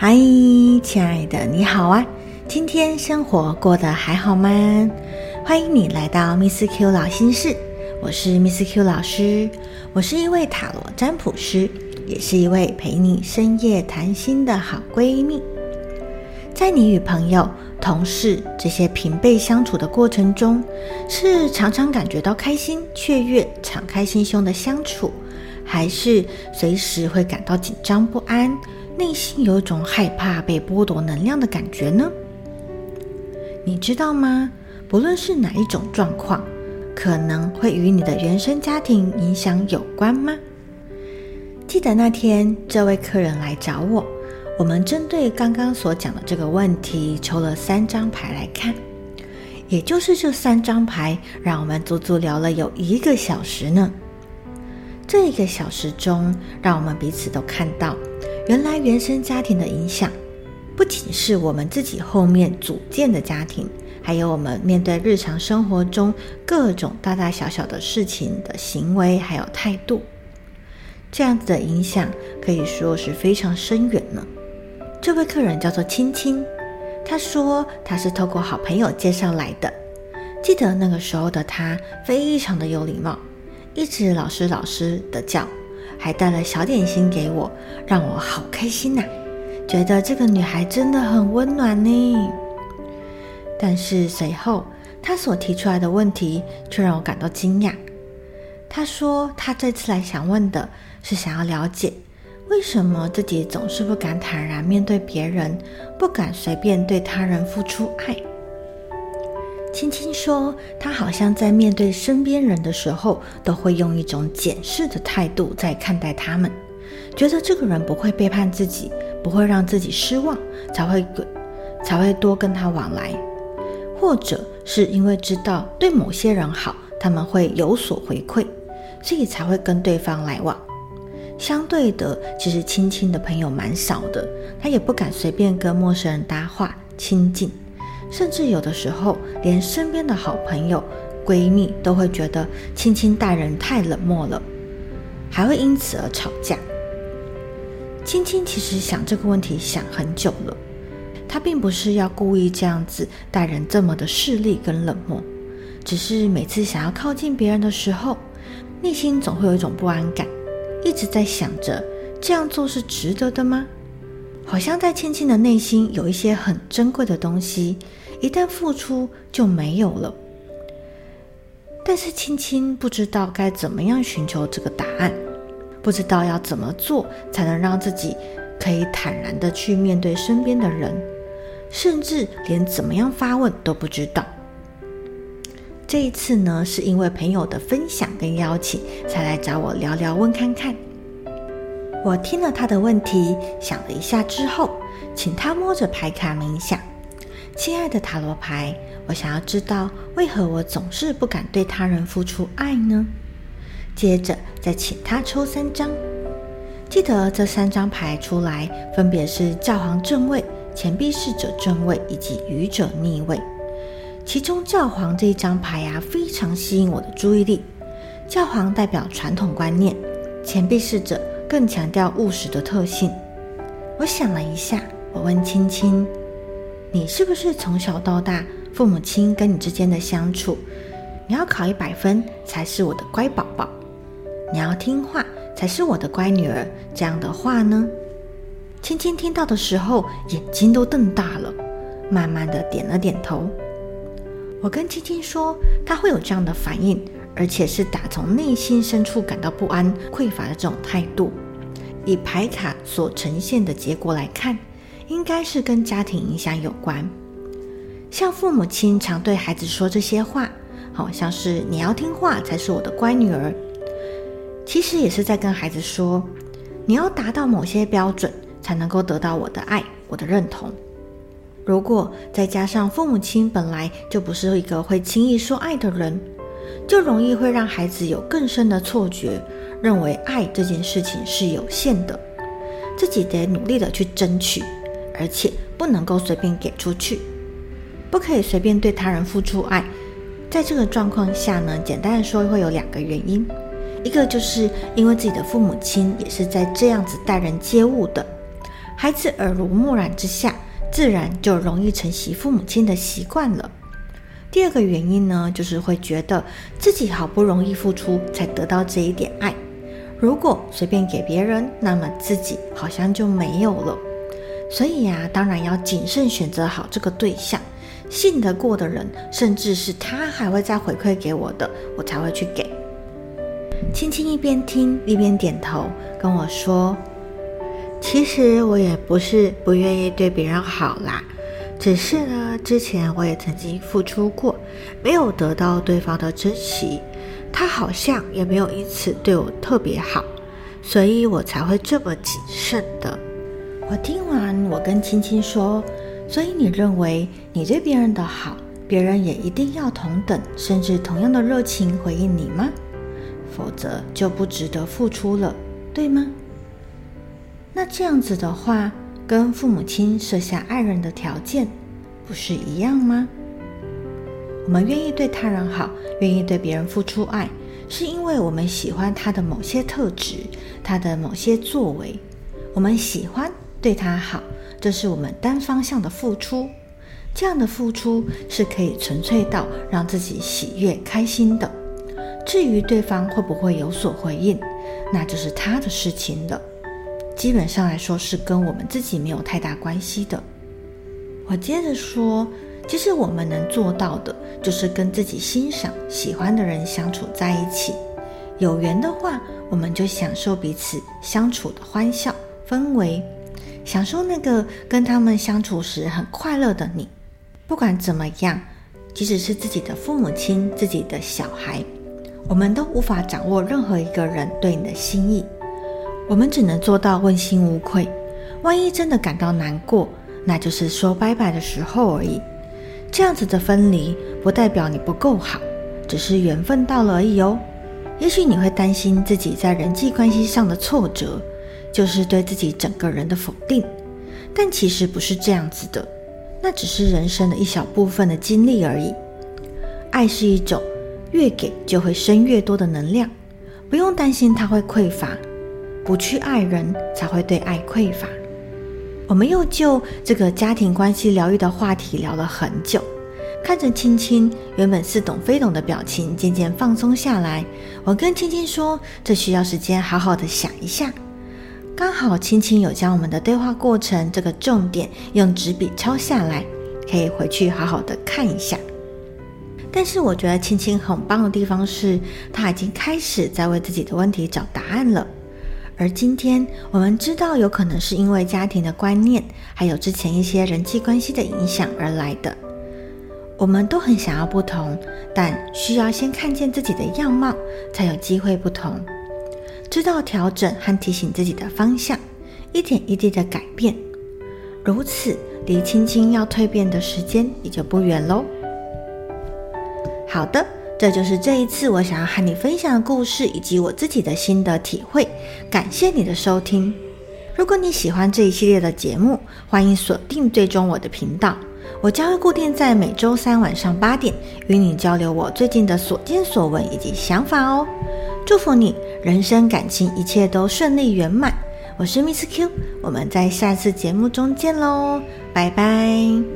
嗨，亲爱的，你好啊！今天生活过得还好吗？欢迎你来到 Miss Q 老心事，我是 Miss Q 老师，我是一位塔罗占卜师，也是一位陪你深夜谈心的好闺蜜。在你与朋友、同事这些平辈相处的过程中，是常常感觉到开心、雀跃、敞开心胸的相处，还是随时会感到紧张不安？内心有一种害怕被剥夺能量的感觉呢？你知道吗？不论是哪一种状况，可能会与你的原生家庭影响有关吗？记得那天这位客人来找我，我们针对刚刚所讲的这个问题抽了三张牌来看，也就是这三张牌，让我们足足聊了有一个小时呢。这一个小时中，让我们彼此都看到。原来原生家庭的影响，不仅是我们自己后面组建的家庭，还有我们面对日常生活中各种大大小小的事情的行为还有态度，这样子的影响可以说是非常深远呢。这位客人叫做青青，他说他是透过好朋友介绍来的。记得那个时候的他非常的有礼貌，一直老师老师的叫。还带了小点心给我，让我好开心呐！觉得这个女孩真的很温暖呢。但是随后她所提出来的问题却让我感到惊讶。她说她这次来想问的是想要了解，为什么自己总是不敢坦然面对别人，不敢随便对他人付出爱。青青说：“她好像在面对身边人的时候，都会用一种检视的态度在看待他们，觉得这个人不会背叛自己，不会让自己失望，才会才会多跟他往来，或者是因为知道对某些人好，他们会有所回馈，所以才会跟对方来往。相对的，其实青青的朋友蛮少的，她也不敢随便跟陌生人搭话亲近。”甚至有的时候，连身边的好朋友、闺蜜都会觉得青青待人太冷漠了，还会因此而吵架。青青其实想这个问题想很久了，她并不是要故意这样子待人这么的势利跟冷漠，只是每次想要靠近别人的时候，内心总会有一种不安感，一直在想着这样做是值得的吗？好像在青青的内心有一些很珍贵的东西，一旦付出就没有了。但是青青不知道该怎么样寻求这个答案，不知道要怎么做才能让自己可以坦然的去面对身边的人，甚至连怎么样发问都不知道。这一次呢，是因为朋友的分享跟邀请，才来找我聊聊问看看。我听了他的问题，想了一下之后，请他摸着牌卡冥想。亲爱的塔罗牌，我想要知道为何我总是不敢对他人付出爱呢？接着再请他抽三张。记得这三张牌出来，分别是教皇正位、钱币侍者正位以及愚者逆位。其中教皇这一张牌呀，非常吸引我的注意力。教皇代表传统观念，钱币侍者。更强调务实的特性。我想了一下，我问青青：“你是不是从小到大，父母亲跟你之间的相处，你要考一百分才是我的乖宝宝，你要听话才是我的乖女儿？”这样的话呢？青青听到的时候，眼睛都瞪大了，慢慢的点了点头。我跟青青说，她会有这样的反应。而且是打从内心深处感到不安、匮乏的这种态度，以牌卡所呈现的结果来看，应该是跟家庭影响有关。像父母亲常对孩子说这些话，好像是你要听话才是我的乖女儿，其实也是在跟孩子说，你要达到某些标准才能够得到我的爱、我的认同。如果再加上父母亲本来就不是一个会轻易说爱的人。就容易会让孩子有更深的错觉，认为爱这件事情是有限的，自己得努力的去争取，而且不能够随便给出去，不可以随便对他人付出爱。在这个状况下呢，简单的说会有两个原因，一个就是因为自己的父母亲也是在这样子待人接物的，孩子耳濡目染之下，自然就容易承袭父母亲的习惯了。第二个原因呢，就是会觉得自己好不容易付出才得到这一点爱，如果随便给别人，那么自己好像就没有了。所以呀，当然要谨慎选择好这个对象，信得过的人，甚至是他还会再回馈给我的，我才会去给。青青一边听一边点头，跟我说：“其实我也不是不愿意对别人好啦。”只是呢，之前我也曾经付出过，没有得到对方的珍惜，他好像也没有因此对我特别好，所以我才会这么谨慎的。我听完，我跟青青说：“所以你认为你对别人的好，别人也一定要同等甚至同样的热情回应你吗？否则就不值得付出了，对吗？那这样子的话。”跟父母亲设下爱人的条件，不是一样吗？我们愿意对他人好，愿意对别人付出爱，是因为我们喜欢他的某些特质，他的某些作为。我们喜欢对他好，这是我们单方向的付出。这样的付出是可以纯粹到让自己喜悦开心的。至于对方会不会有所回应，那就是他的事情了。基本上来说是跟我们自己没有太大关系的。我接着说，其实我们能做到的，就是跟自己欣赏、喜欢的人相处在一起。有缘的话，我们就享受彼此相处的欢笑氛围，享受那个跟他们相处时很快乐的你。不管怎么样，即使是自己的父母亲、自己的小孩，我们都无法掌握任何一个人对你的心意。我们只能做到问心无愧。万一真的感到难过，那就是说拜拜的时候而已。这样子的分离，不代表你不够好，只是缘分到了而已哦。也许你会担心自己在人际关系上的挫折，就是对自己整个人的否定。但其实不是这样子的，那只是人生的一小部分的经历而已。爱是一种越给就会生越多的能量，不用担心它会匮乏。不去爱人，才会对爱匮乏。我们又就这个家庭关系疗愈的话题聊了很久，看着青青原本似懂非懂的表情渐渐放松下来，我跟青青说：“这需要时间好好的想一下。”刚好青青有将我们的对话过程这个重点用纸笔抄下来，可以回去好好的看一下。但是我觉得青青很棒的地方是，他已经开始在为自己的问题找答案了。而今天我们知道，有可能是因为家庭的观念，还有之前一些人际关系的影响而来的。我们都很想要不同，但需要先看见自己的样貌，才有机会不同。知道调整和提醒自己的方向，一点一滴的改变，如此离青青要蜕变的时间也就不远喽。好的。这就是这一次我想要和你分享的故事，以及我自己的心得体会。感谢你的收听。如果你喜欢这一系列的节目，欢迎锁定追踪我的频道。我将会固定在每周三晚上八点，与你交流我最近的所见所闻以及想法哦。祝福你人生感情一切都顺利圆满。我是 Miss Q，我们在下次节目中见喽，拜拜。